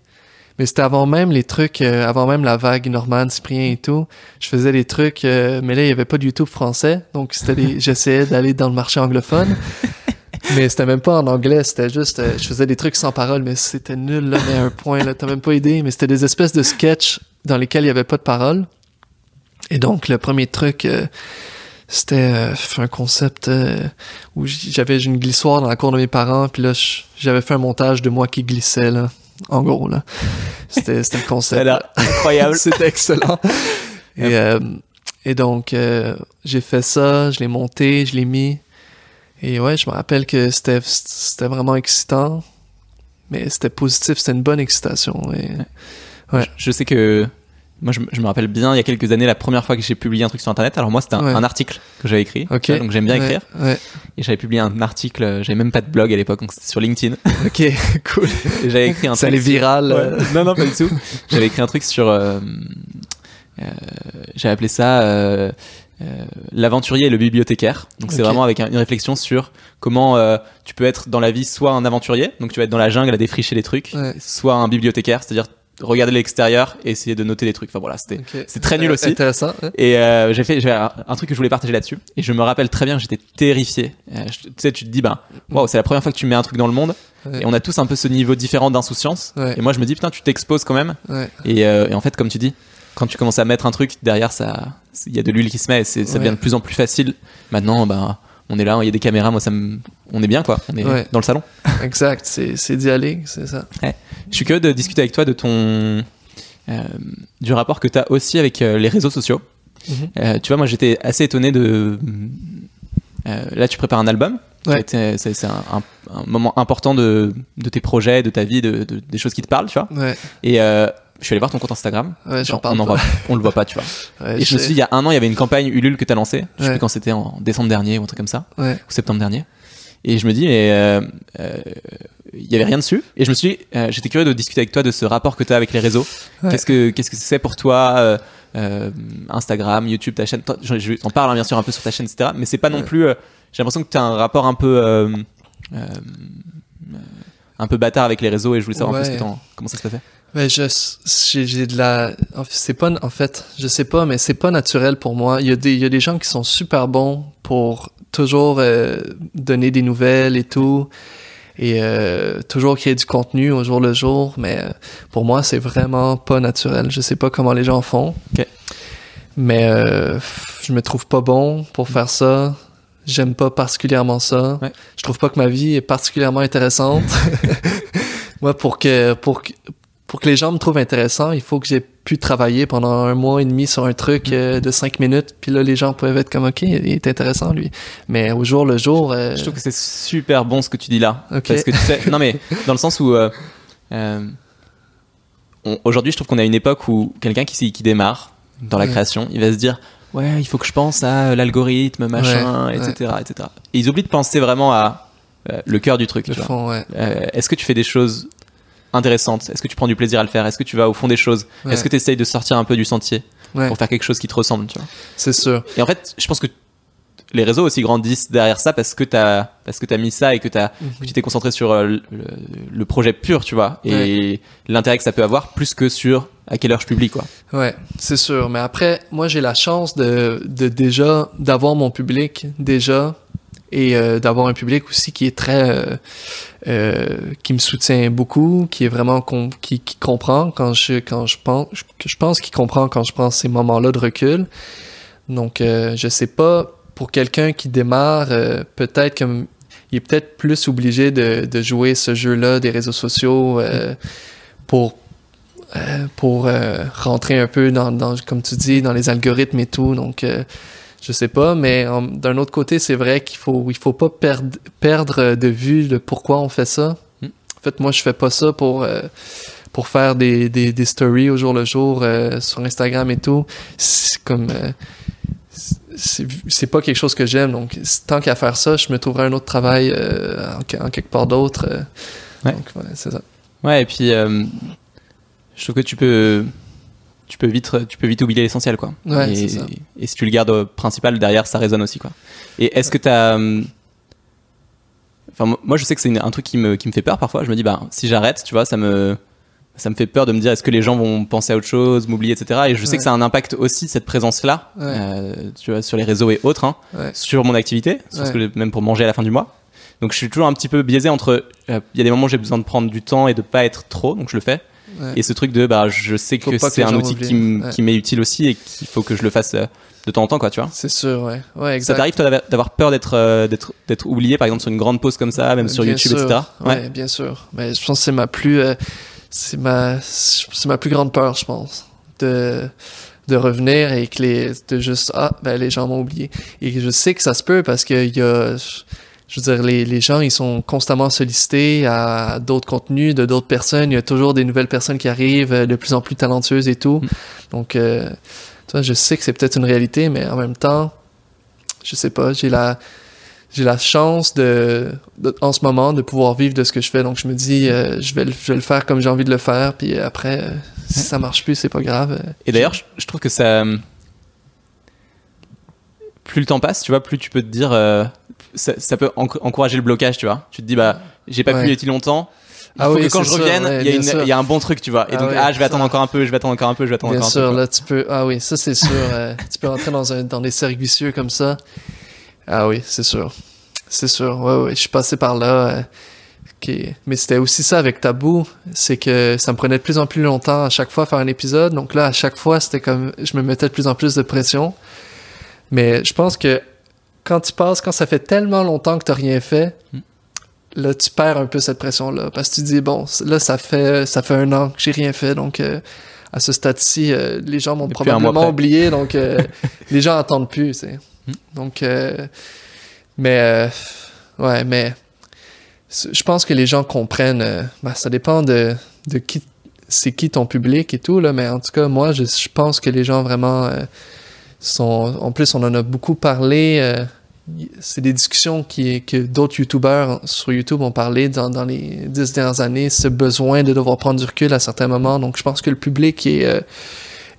Mais c'était avant même les trucs, euh, avant même la vague Norman, Cyprien et tout. Je faisais des trucs, euh, mais là, il y avait pas de YouTube français. Donc, c'était j'essayais d'aller dans le marché anglophone. mais c'était même pas en anglais, c'était juste, euh, je faisais des trucs sans parole, mais c'était nul, là, mais à un point, là, t'as même pas idée, mais c'était des espèces de sketchs dans lesquels il y avait pas de parole. Et donc, le premier truc, euh, c'était euh, un concept euh, où j'avais une glissoire dans la cour de mes parents, puis là, j'avais fait un montage de moi qui glissais, là, en gros, là. C'était c'était le concept. l'air incroyable. C'était excellent. Et, euh, et donc, euh, j'ai fait ça, je l'ai monté, je l'ai mis. Et ouais, je me rappelle que c'était c'était vraiment excitant. Mais c'était positif, c'était une bonne excitation. Et... Ouais. Je, je sais que moi, je, me- je me rappelle bien il y a quelques années la première fois que j'ai publié un truc sur internet. Alors moi, c'était un, Ouais. un article que j'avais écrit. Donc j'aime bien Ouais, écrire. Ouais. Et j'avais publié un article. J'avais même pas de blog à l'époque, donc c'était sur LinkedIn. Ok, cool. Et j'avais écrit un Ça truc. allait viral. Euh. Non, non, pas du tout. J'avais écrit un truc sur. euh, euh, J'avais appelé ça euh, l'aventurier et le bibliothécaire. Donc c'est vraiment avec un- une réflexion sur comment tu peux être dans la vie soit un aventurier, donc tu vas être dans la jungle à défricher des trucs, soit un bibliothécaire, c'est-à-dire regarder l'extérieur et essayer de noter des trucs. Enfin voilà, c'était. C'est très nul aussi. Intéressant. Et euh, j'ai fait un, un truc que je voulais partager là-dessus. Et je me rappelle très bien, j'étais terrifié. Euh, je- tu sais, tu te dis, bah, waouh, c'est la première fois que tu mets un truc dans le monde. Ouais. Et on a tous un peu ce niveau différent d'insouciance. Ouais. Et moi, je me dis, putain, tu t'exposes quand même. Et, euh, et en fait, comme tu dis, quand tu commences à mettre un truc derrière, ça, il y a de l'huile qui se met. Et ça devient de plus en plus facile. Maintenant, bah, on est là, il y a des caméras. Moi, ça me, on est bien, quoi. On est Ouais. dans le salon. Exact, c'est d'y aller, c'est ça. Je suis curieux de discuter avec toi de ton, euh, du rapport que tu as aussi avec euh, les réseaux sociaux. Mhm. Euh, tu vois, moi j'étais assez étonné de. là, tu prépares un album. Ouais. C'est un, un- un moment important de, de tes projets, de ta vie, de, de- des choses qui te parlent, tu vois. Ouais, Et je suis allé voir ton compte Instagram. ouais, j'en on, en voit, on le voit pas, tu vois. Ouais, Et je me suis dit, il y a un an, il y avait une campagne Ulule que tu as lancée. Je sais plus quand c'était, en décembre dernier ou un truc comme ça, Ouais, ou septembre dernier. Et je me dis, mais euh, euh, il y avait rien dessus. Et je me suis dit, euh, j'étais curieux de discuter avec toi de ce rapport que tu as avec les réseaux. Ouais. Qu'est-ce que qu'est-ce que c'est pour toi euh, euh, Instagram, YouTube, ta chaîne? Toi, Je, je t'en parle hein, bien sûr un peu sur ta chaîne, etc. Mais c'est pas non Ouais. plus. euh, J'ai l'impression que tu as un rapport un peu euh, euh, euh, un peu bâtard avec les réseaux. Et je voulais savoir un peu ce Ouais. que t'en- comment ça se passait. Ben, je, j'ai, j'ai de la, c'est pas, en fait, je sais pas, mais c'est pas naturel pour moi. Il y a des, il y a des gens qui sont super bons pour toujours euh, donner des nouvelles et tout, et euh, toujours créer du contenu au jour le jour, mais euh, pour moi, c'est vraiment pas naturel. Je sais pas comment les gens font. Ok. Mais euh, je me trouve pas bon pour faire ça. J'aime pas particulièrement ça. Ouais. Je trouve pas que ma vie est particulièrement intéressante. Moi, pour que, pour pour que les gens me trouvent intéressant, il faut que j'ai pu travailler pendant un mois et demi sur un truc euh, de cinq minutes. Puis là, les gens peuvent être comme, OK, il est intéressant, lui. Mais au jour le jour... euh, Je trouve que c'est super bon ce que tu dis là. Ok. Parce que tu sais, non mais dans le sens où euh, on- aujourd'hui, je trouve qu'on a une époque où quelqu'un qui, démarre dans la Ouais. création, il va se dire ouais, il faut que je pense à l'algorithme, machin, Ouais, etc., etc. Et ils oublient de penser vraiment à euh, le cœur du truc. le tu vois. fond, ouais. Euh, Est-ce que tu fais des choses intéressantes Est-ce que tu prends du plaisir à le faire? Est-ce que tu vas au fond des choses? Ouais. Est-ce que tu essayes de sortir un peu du sentier Ouais, pour faire quelque chose qui te ressemble tu vois? C'est sûr. et en fait, je pense que les réseaux aussi grandissent derrière ça parce que t'as parce que t'as mis ça et que t'as Mhm. que tu t'es concentré sur euh, le, le- le projet pur, tu vois, et l'intérêt que ça peut avoir plus que sur à quelle heure je publie, quoi. Ouais, c'est sûr. Mais après, moi, j'ai la chance de, de déjà d'avoir mon public déjà et euh, d'avoir un public aussi qui est très euh, euh, qui me soutient beaucoup, qui est vraiment qui, comprend quand je quand je pense je pense qu'il comprend quand je prends ces moments-là de recul. Donc, je sais pas pour quelqu'un qui démarre, peut-être comme il est peut-être plus obligé de, jouer ce jeu-là des réseaux sociaux pour pour rentrer un peu dans, comme tu dis, dans les algorithmes et tout. Donc, je sais pas, mais en- d'un autre côté, c'est vrai qu'il faut, il faut pas perdre, perdre de vue le pourquoi on fait ça. Mm. En fait, moi, je fais pas ça pour, euh, pour faire des, des, des stories au jour le jour euh, sur Instagram et tout. C'est comme, euh, c'est pas quelque chose que j'aime. Donc, tant qu'à faire ça, je me trouverai un autre travail euh, en, en quelque part d'autre. euh. Ouais. Donc, ouais, c'est ça. Ouais, et puis euh, je trouve que tu peux tu peux vite tu peux vite oublier l'essentiel, quoi. Ouais, et, c'est ça. et si tu le gardes au principal derrière, ça résonne aussi, quoi. Et est-ce que t'as euh, Enfin, moi- je sais que c'est un truc qui me, qui me fait peur parfois. Je me dis, bah, si j'arrête, tu vois, ça me, ça me fait peur de me dire, est-ce que les gens vont penser à autre chose, m'oublier, etc. Et je sais que ça a un impact aussi, cette présence-là, Ouais. euh, tu vois, sur les réseaux et autres, hein, sur mon activité, sur ce Ouais. que, même pour manger à la fin du mois. Donc je suis toujours un petit peu biaisé entre. euh, Il y a des moments où j'ai besoin de prendre du temps et de pas être trop, donc je le fais. Ouais. Et ce truc de, bah, je sais Faut que c'est un outil qui Ouais. m'est utile aussi et qu'il faut que je le fasse euh, de temps en temps, quoi, tu vois. C'est sûr, ouais. Ouais, Ça t'arrive toi d'avoir- peur d'être euh, d'être oublié, par exemple sur une grande pause comme ça, même sur Bien YouTube, sûr. etc. Ouais, bien sûr. Mais je pense que c'est ma plus, euh, c'est ma, ma plus grande peur, je pense, de de revenir et que les, de juste ah ben les gens m'ont oublié. Et je sais que ça se peut parce que il y a, je veux dire les les gens ils sont constamment sollicités à d'autres contenus de d'autres personnes. Il y a toujours des nouvelles personnes qui arrivent, euh, de plus en plus talentueuses et tout. Mm. Donc euh, tu vois, je sais que c'est peut-être une réalité, mais en même temps, je sais pas, j'ai la j'ai la chance de, de- en ce moment de pouvoir vivre de ce que je fais donc je me dis euh, je vais le, je vais le faire comme j'ai envie de le faire puis après euh, si ça marche plus c'est pas grave Et d'ailleurs, je, je trouve que ça. Plus le temps passe, tu vois, plus tu peux te dire. euh, ça, ça peut enc- encourager le blocage, tu vois. Tu te dis, bah, j'ai pas Ouais. pu y être longtemps. Il Ah faut oui, que quand je revienne, ouais, il y, a bien sûr. y un bon truc, tu vois. Et Ah donc, ouais, ah, je vais ça. attendre encore un peu, je vais attendre encore un peu, je vais attendre bien encore sûr un peu. quoi. là tu peux ah oui ça c'est sûr euh, tu peux rentrer dans un dans des cercles vicieux comme ça ah oui c'est sûr c'est sûr ouais ouais je suis passé par là euh, mais c'était aussi ça avec Tabou c'est que ça me prenait de plus en plus longtemps à chaque fois faire un épisode donc là à chaque fois c'était comme je me mettais de plus en plus de pression mais je pense que quand tu passes quand ça fait tellement longtemps que t'as rien fait Hmm. là tu perds un peu cette pression là parce que tu dis bon là ça fait ça fait un an que j'ai rien fait donc euh, à ce stade-ci euh, les gens m'ont probablement oublié donc euh, les gens attendent plus tu sais Hmm. donc mais ouais mais je pense que les gens comprennent ben, ça dépend de de qui c'est qui ton public et tout là mais en tout cas moi je, je pense que les gens vraiment sont en plus on en a beaucoup parlé euh, c'est des discussions qui, que d'autres youtubeurs sur YouTube ont parlé dans, dans les dix dernières années, ce besoin de devoir prendre du recul à certains moments. Donc, je pense que le public est, euh,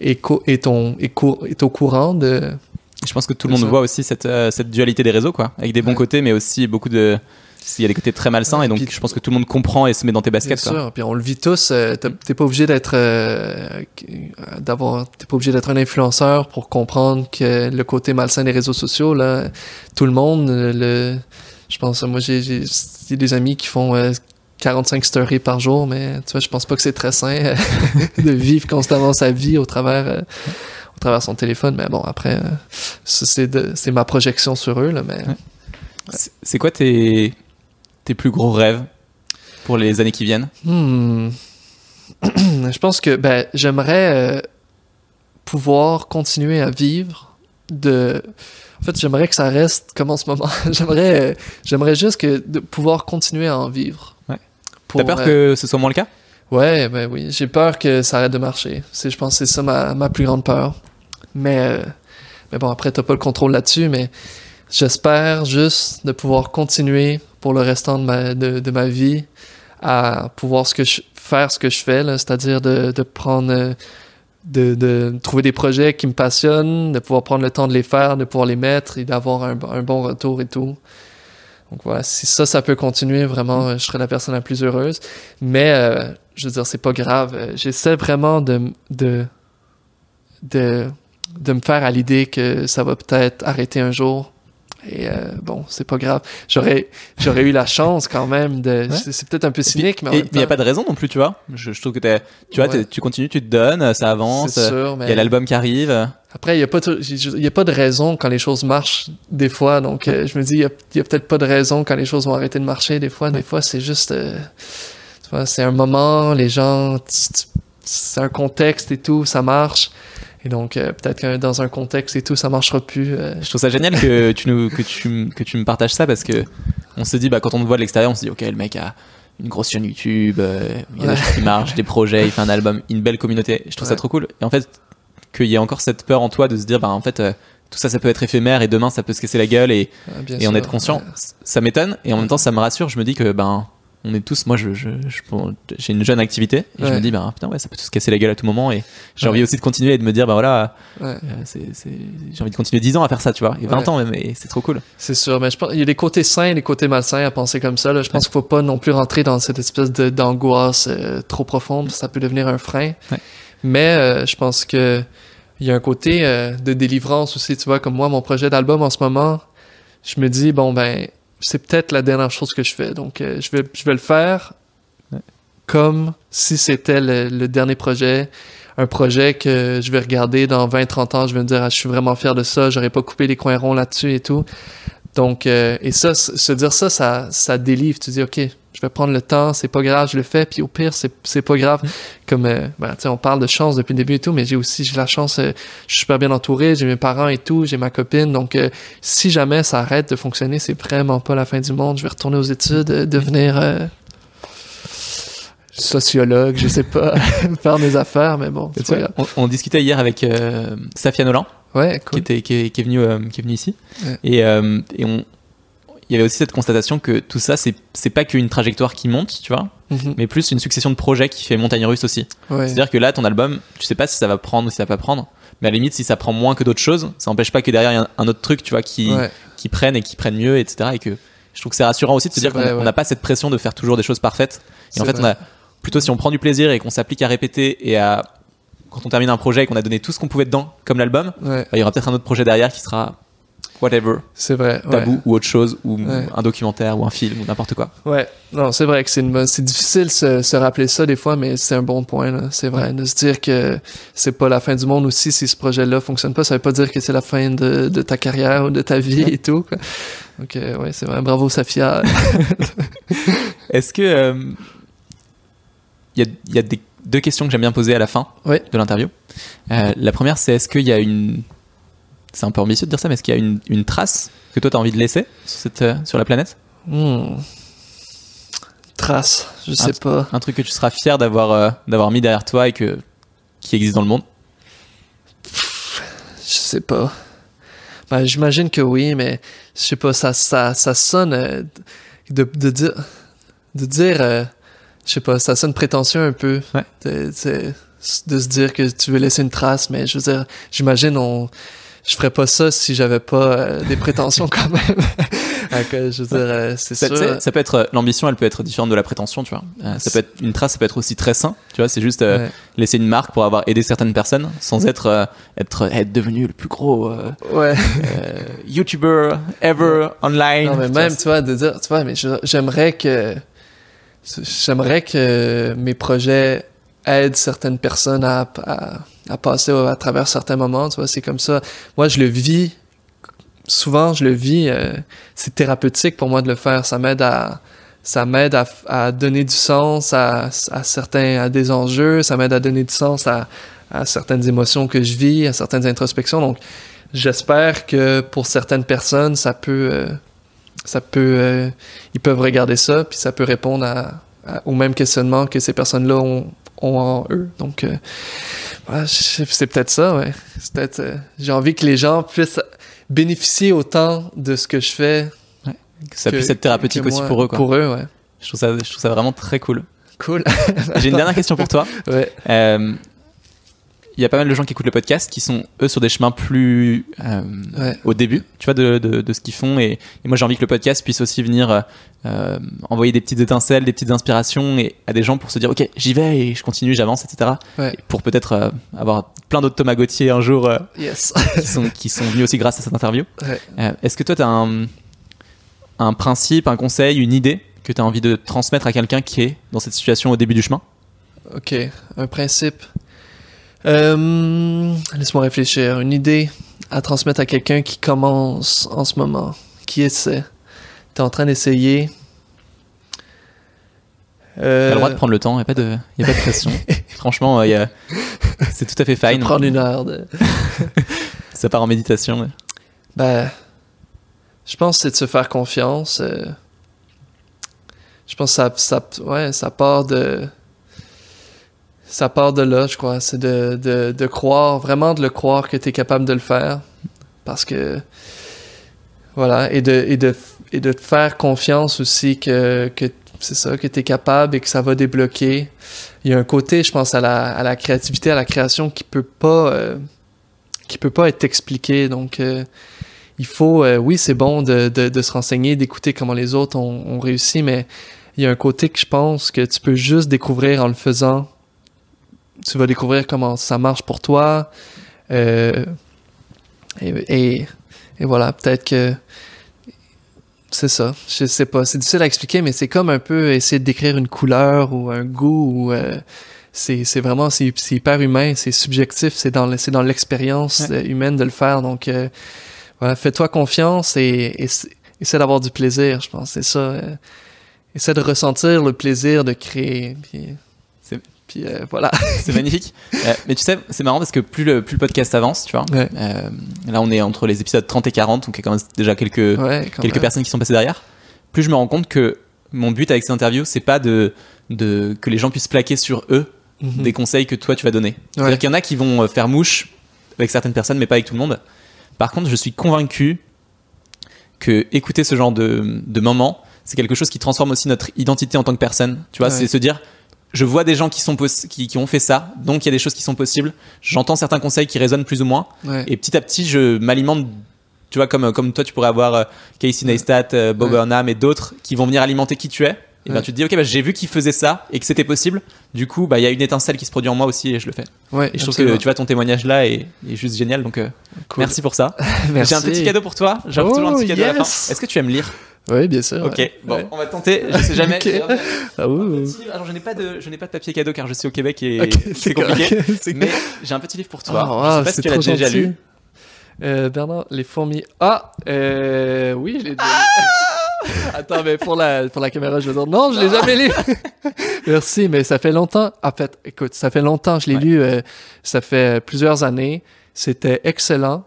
est, est, on- est, co- est au courant de... Je pense que tout le monde ça. voit aussi cette, euh, cette dualité des réseaux, quoi. Avec des bons Ouais. côtés, mais aussi beaucoup de. Il y a des côtés très malsains, Ouais, et donc puis- je pense que tout le monde comprend et se met dans tes Bien baskets, quoi. sûr, puis on le vit tous. euh, T'es pas obligé d'être euh, d'avoir, t'es pas obligé d'être un influenceur pour comprendre que le côté malsain des réseaux sociaux là, tout le monde euh, le, je pense, moi j'ai des amis qui font euh, 45 stories par jour, mais tu vois, je pense pas que c'est très sain euh, de vivre constamment sa vie au travers euh, au travers son téléphone. Mais bon, après, euh, c'est ma projection sur eux là, mais Ouais. C'est quoi tes, tes plus gros rêves pour les années qui viennent Hmm. je pense que ben, j'aimerais euh, pouvoir continuer à vivre de. En fait, j'aimerais que ça reste comme en ce moment. j'aimerais, euh, j'aimerais juste que de pouvoir continuer à en vivre. Ouais. T'as peur euh, que ce soit moins le cas? Ouais, ben oui. J'ai peur que ça arrête de marcher. C'est, je pense que c'est ça ma, ma plus grande peur. Mais, mais bon, après, t'as pas le contrôle là-dessus, mais j'espère juste de pouvoir continuer pour le restant de ma, vie à pouvoir ce que je, faire ce que je fais, c'est-à-dire de, prendre, euh, de, trouver des projets qui me passionnent, de pouvoir prendre le temps de les faire, de pouvoir les mettre et d'avoir un, bon retour et tout. Donc voilà, si ça, ça peut continuer, vraiment, euh, je serais la personne la plus heureuse. Mais, euh, je veux dire, c'est pas grave. J'essaie vraiment de, de, de me faire à l'idée que ça va peut-être arrêter un jour. Et euh, bon, c'est pas grave. J'aurais, j'aurais eu la chance quand même de. Ouais. C'est peut-être un peu Et puis- cynique, mais il n'y a pas de raison non plus, tu vois. Je, je trouve que t'es- tu vois, Ouais. tu continues, tu te donnes, ça avance. c'est Il sûr, y a mais l'album qui arrive. après, il y a pas, y a pas de raison quand les choses marchent des fois. Donc, euh, je me dis, il y a, peut-être pas de raison quand les choses vont arrêter de marcher des fois. Des fois, c'est juste, euh, tu vois, c'est un moment, les gens, c'est un contexte et tout, ça marche. Et donc, euh, peut-être que dans un contexte et tout, ça marchera plus. euh, Je trouve ça génial que tu nous que tu que tu me partages ça parce que on se dit bah quand on te voit de l'extérieur on se dit ok le mec a une grosse chaîne YouTube, euh, il y a Ouais. des choses qui marchent, des projets, il fait un album, une belle communauté. Je trouve ça trop cool. Et en fait qu'il y ait encore cette peur en toi de se dire bah en fait tout ça ça peut être éphémère et demain ça peut se casser la gueule et, en être conscient. ouais. Ça m'étonne et en même temps ça me rassure. Je me dis que ben on est tous, moi je, je, je- j'ai une jeune activité et je me dis ben putain ouais ça peut tout se casser la gueule à tout moment et j'ai Ouais. envie aussi de continuer et de me dire bah voilà Ouais. euh, j'ai envie de continuer 10 ans à faire ça tu vois et 20 Ouais. ans même et c'est trop cool. C'est sûr, mais je pense il y a des côtés sains et des côtés malsains à penser comme ça. Là. Je pense qu'il faut pas non plus rentrer dans cette espèce d'angoisse euh, trop profonde, ça peut devenir un frein. Mais euh, je pense que il y a un côté de délivrance aussi, tu vois, comme moi, mon projet d'album en ce moment, je me dis, bon ben, c'est peut-être la dernière chose que je fais. Donc, euh, je, vais, je vais le faire Ouais. comme si c'était le, le dernier projet. Un projet que je vais regarder dans 20-30 ans. Je vais me dire, ah, je suis vraiment fier de ça. J'aurais pas coupé les coins ronds là-dessus et tout. Donc, euh, et ça, se dire ça, ça, ça délivre. Tu dis, OK, je vais prendre le temps, c'est pas grave, je le fais. Puis au pire, c'est, c'est pas grave. Comme, euh, ben, tu sais, on parle de chance depuis le début et tout, mais j'ai aussi, j'ai la chance, euh, je suis super bien entouré, j'ai mes parents et tout, j'ai ma copine. Donc, euh, si jamais ça arrête de fonctionner, c'est vraiment pas la fin du monde. Je vais retourner aux études, devenir sociologue, je sais pas, faire mes affaires, mais bon, pas grave. on, on discutait hier avec Safia Nolan, Ouais, qui, cool. était, qui, est, qui est venu, euh, qui est venu ici. Ouais. Et, euh, et on, il y avait aussi cette constatation que tout ça, c'est, c'est pas qu'une trajectoire qui monte, tu vois, Mhm. mais plus une succession de projets qui fait montagne russe aussi. Ouais. C'est-à-dire que là, ton album, tu sais pas si ça va prendre ou si ça va pas prendre, mais à la limite, si ça prend moins que d'autres choses, ça n'empêche pas que derrière, il y a un, autre truc, tu vois, qui, Ouais. qui prennent et qui prennent mieux, etc. Et que je trouve que c'est rassurant aussi de se C'est dire qu'on ouais. n'a pas cette pression de faire toujours des choses parfaites. Et en fait, on a, plutôt si on prend du plaisir et qu'on s'applique à répéter et à, quand on termine un projet et qu'on a donné tout ce qu'on pouvait dedans, comme l'album, Ouais, bah, il y aura peut-être un autre projet derrière qui sera whatever, c'est vrai. ouais. tabou ou autre chose, ou Ouais. un documentaire ou un film ou n'importe quoi. Ouais, non, c'est vrai que c'est bonne- difficile de se, se rappeler ça des fois, mais c'est un bon point, là. C'est vrai. De se dire que c'est pas la fin du monde aussi si ce projet-là fonctionne pas. Ça veut pas dire que c'est la fin de, de ta carrière ou de ta vie et tout, quoi. Donc, euh, ouais, c'est vrai. Bravo, Safia. Est-ce que euh, il y a, il y a des, deux questions que j'aime bien poser à la fin Ouais. de l'interview. Euh, la première, c'est est-ce qu'il y a une c'est un peu ambitieux de dire ça, mais est-ce qu'il y a une, une trace que toi tu as envie de laisser sur, cette, euh, sur la planète? Hmm. Trace, je sais pas. Un truc que tu seras fier d'avoir euh, d'avoir mis derrière toi et que, qui existe dans le monde? Je sais pas. Ben, j'imagine que oui, mais je sais pas, ça, ça, ça sonne euh, de, de dire, de dire, euh, je sais pas, ça sonne prétentieux un peu. Ouais. De, de- de se dire que tu veux laisser une trace, mais je veux dire, j'imagine on, je ferais pas ça si j'avais pas euh, des prétentions quand même. Euh, je veux dire, euh, c'est ça, ça peut être l'ambition, elle peut être différente de la prétention, tu vois. Euh, ça peut être une trace, ça peut être aussi très sain, tu vois. C'est juste euh, Ouais. laisser une marque pour avoir aidé certaines personnes sans être euh, être être devenu le plus gros euh, Ouais. euh, YouTuber ever online. Non, mais même, vois, tu vois, de dire, tu vois, mais j'aimerais que, j'aimerais que mes projets aident certaines personnes à, à, à passer à travers certains moments, tu vois, c'est comme ça. Moi, je le vis, souvent, je le vis, euh, c'est thérapeutique pour moi de le faire. Ça m'aide à, ça m'aide à, à donner du sens à, à certains, à des enjeux, ça m'aide à donner du sens à, à certaines émotions que je vis, à certaines introspections. Donc, j'espère que pour certaines personnes, ça peut, euh, ça peut, euh, ils peuvent regarder ça, puis ça peut répondre à, au même questionnement que ces personnes-là ont, ont en eux. Donc, euh, voilà, c'est peut-être ça, ouais. C'est peut-être, euh, j'ai envie que les gens puissent bénéficier autant de ce que je fais. que ça que- puisse être thérapeutique que aussi pour eux, quoi. Pour eux, ouais. Je trouve ça, je trouve ça vraiment très cool. Cool. J'ai une dernière question pour toi. ouais. Euh, Il y a pas mal de gens qui écoutent le podcast qui sont eux sur des chemins plus euh, Ouais. au début, tu vois, de, de, de ce qu'ils font. Et, et moi, j'ai envie que le podcast puisse aussi venir euh, euh, envoyer des petites étincelles, des petites inspirations et à des gens pour se dire, ok, j'y vais et je continue, j'avance, etc. Ouais. Et pour peut-être euh, avoir plein d'autres Thomas Gauthier un jour Yes. qui sont qui sont venus aussi grâce à cette interview. Ouais. Est-ce que toi, tu as un, un principe, un conseil, une idée que tu as envie de transmettre à quelqu'un qui est dans cette situation au début du chemin? Ok, un principe. Euh, Laisse-moi réfléchir. Une idée à transmettre à quelqu'un qui commence en ce moment, qui essaie. T'es en train d'essayer. Euh, T'as le droit de prendre le temps, n'y a, pas de- y a pas de pression. Franchement, euh, y a- c'est tout à fait fine. prendre une heure de. Ça part en méditation. ouais. Ben, je pense que c'est de se faire confiance. euh, je pense que ça, ça, ouais, ça part de. Ça part de là, je crois. C'est de, de, de croire, vraiment de le croire que tu es capable de le faire. Parce que. Voilà. Et de, et de, et de te faire confiance aussi que, que c'est ça, que tu es capable et que ça va débloquer. Il y a un côté, je pense, à la, à la créativité, à la création qui peut pas. euh, qui peut pas être expliqué. Donc. euh, il faut, euh, oui, c'est bon de, de, de se renseigner, d'écouter comment les autres ont, ont réussi, mais il y a un côté que je pense que tu peux juste découvrir en le faisant. Tu vas découvrir comment ça marche pour toi. euh, et, et, et voilà, peut-être que c'est ça. Je sais pas. C'est difficile à expliquer, mais c'est comme un peu essayer de décrire une couleur ou un goût ou euh, c'est c'est vraiment c'est c'est hyper humain, c'est subjectif, c'est dans le- c'est dans l'expérience Ouais. euh, humaine de le faire. Donc euh, voilà, fais-toi confiance et, et essaie d'avoir du plaisir. Je pense c'est ça. euh, essaie de ressentir le plaisir de créer. Puis puis euh, voilà. C'est magnifique. Euh, mais tu sais, c'est marrant parce que plus le, plus le podcast avance, tu vois. Ouais. euh, là, on est entre les épisodes 30 et 40, donc il y a quand même déjà quelques, Ouais, quelques même. personnes qui sont passées derrière. Plus je me rends compte que mon but avec ces interviews, c'est pas de, de, que les gens puissent plaquer sur eux Mhm. des conseils que toi tu vas donner. C'est-à-dire qu'il y en a qui vont faire mouche avec certaines personnes, mais pas avec tout le monde. Par contre, je suis convaincu que écouter ce genre de, de moments, c'est quelque chose qui transforme aussi notre identité en tant que personne. Tu vois, Ouais. c'est se dire, je vois des gens qui, sont qui, qui ont fait ça, donc il y a des choses qui sont possibles. J'entends certains conseils qui résonnent plus ou moins, Ouais. et petit à petit, je m'alimente. Tu vois, comme, comme toi, tu pourrais avoir euh, Casey Neistat, euh, Bob Ouais. Burnham et d'autres qui vont venir alimenter qui tu es. Et ben Ouais. tu te dis, ok, bah, j'ai vu qu'ils faisaient ça et que c'était possible. Du coup, bah, il y a une étincelle qui se produit en moi aussi et je le fais. Ouais, Et je trouve que tu vois ton témoignage là est, est juste génial. Donc euh, Cool. merci pour ça. J'ai un petit cadeau pour toi. J'ai Oh, toujours un petit cadeau à la fin. Est-ce que tu aimes lire? Oui, bien sûr. Ok. ouais. Bon, Ouais. on va tenter. Je sais jamais. Ah. Petit livre. Alors je n'ai pas de, je n'ai pas de papier cadeau car je suis au Québec et c'est compliqué. Mais j'ai un petit livre pour toi. Ah, je sais pas si c'est tu l'as déjà lu. Euh, Bernard, les fourmis. Ah, euh, oui, je l'ai déjà lu. Attends, mais pour la, pour la caméra, je vais dire non, je l'ai jamais lu. Merci, mais ça fait longtemps. En fait, écoute, ça fait longtemps. Je l'ai Ouais. lu. euh, ça fait plusieurs années. C'était excellent.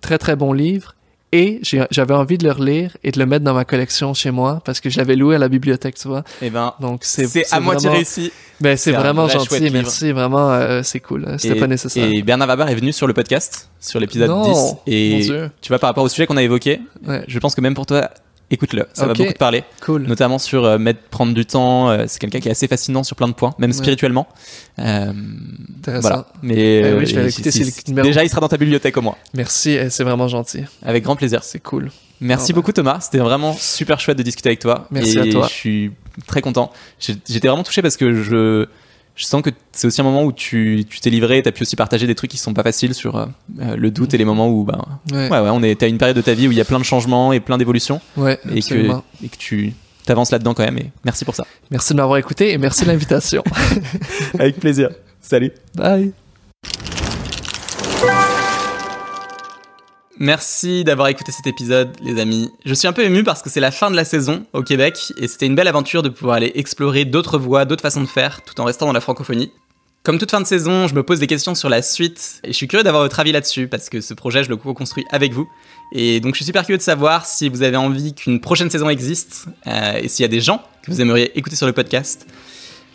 Très très bon livre. Et j'avais envie de le relire et de le mettre dans ma collection chez moi parce que je l'avais loué à la bibliothèque, tu vois. Et ben, Donc c'est à moitié réussi. Ben, c'est vraiment vrai gentil. livre. Merci, vraiment, euh, c'est cool. hein. C'était pas nécessaire. Et Bernard Waber est venu sur le podcast, sur l'épisode Non, 10. mon Et Dieu. tu vois, par rapport au sujet qu'on a évoqué, Ouais. je pense que même pour toi, écoute-le. Ça va Ok. beaucoup te parler. Cool. Notamment sur euh, mettre, prendre du temps. euh, c'est quelqu'un qui est assez fascinant sur plein de points, même Ouais. spirituellement. Euh, Intéressant. voilà. Mais Eh oui, euh, je vais l'écouter, le. Déjà, il sera dans ta bibliothèque au moins. Merci, eh, c'est vraiment gentil. Avec grand plaisir. C'est cool. Merci ouais. beaucoup Thomas, c'était vraiment super chouette de discuter avec toi. Merci et à toi. Je suis très content. J'étais vraiment touché parce que je, je sens que c'est aussi un moment où tu tu t'es livré, tu as pu aussi partager des trucs qui sont pas faciles sur euh, euh, le doute et les moments où ben, Ouais, ouais, ouais, on est à une période de ta vie où il y a plein de changements et plein d'évolutions ouais, et absolument. que, et que tu t'avances là-dedans quand même. Et merci pour ça. Merci de m'avoir écouté et merci de l'invitation. Avec plaisir. Salut. Bye. Merci d'avoir écouté cet épisode, les amis. Je suis un peu ému parce que c'est la fin de la saison au Québec et c'était une belle aventure de pouvoir aller explorer d'autres voies, d'autres façons de faire, tout en restant dans la francophonie. Comme toute fin de saison, je me pose des questions sur la suite et je suis curieux d'avoir votre avis là-dessus parce que ce projet, je le co-construis avec vous. Et donc, je suis super curieux de savoir si vous avez envie qu'une prochaine saison existe euh, et s'il y a des gens que vous aimeriez écouter sur le podcast.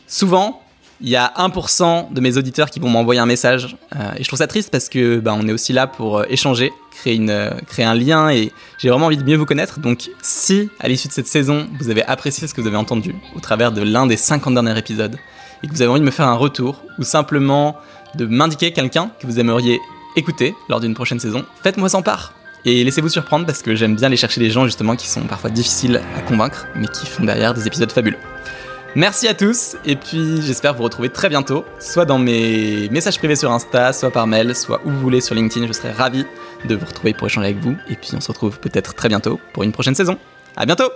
Souvent, il y a 1% de mes auditeurs qui vont m'envoyer un message. euh, et je trouve ça triste parce que bah, on est aussi là pour euh, échanger, créer, une, euh, créer un lien et j'ai vraiment envie de mieux vous connaître. Donc si à l'issue de cette saison, vous avez apprécié ce que vous avez entendu au travers de l'un des 50 derniers épisodes et que vous avez envie de me faire un retour ou simplement de m'indiquer quelqu'un que vous aimeriez écouter lors d'une prochaine saison, faites-moi sans part. Et laissez-vous surprendre parce que j'aime bien aller chercher des gens justement qui sont parfois difficiles à convaincre mais qui font derrière des épisodes fabuleux. Merci à tous, et puis j'espère vous retrouver très bientôt, soit dans mes messages privés sur Insta, soit par mail, soit où vous voulez sur LinkedIn. Je serai ravi de vous retrouver pour échanger avec vous, et puis on se retrouve peut-être très bientôt pour une prochaine saison. À bientôt!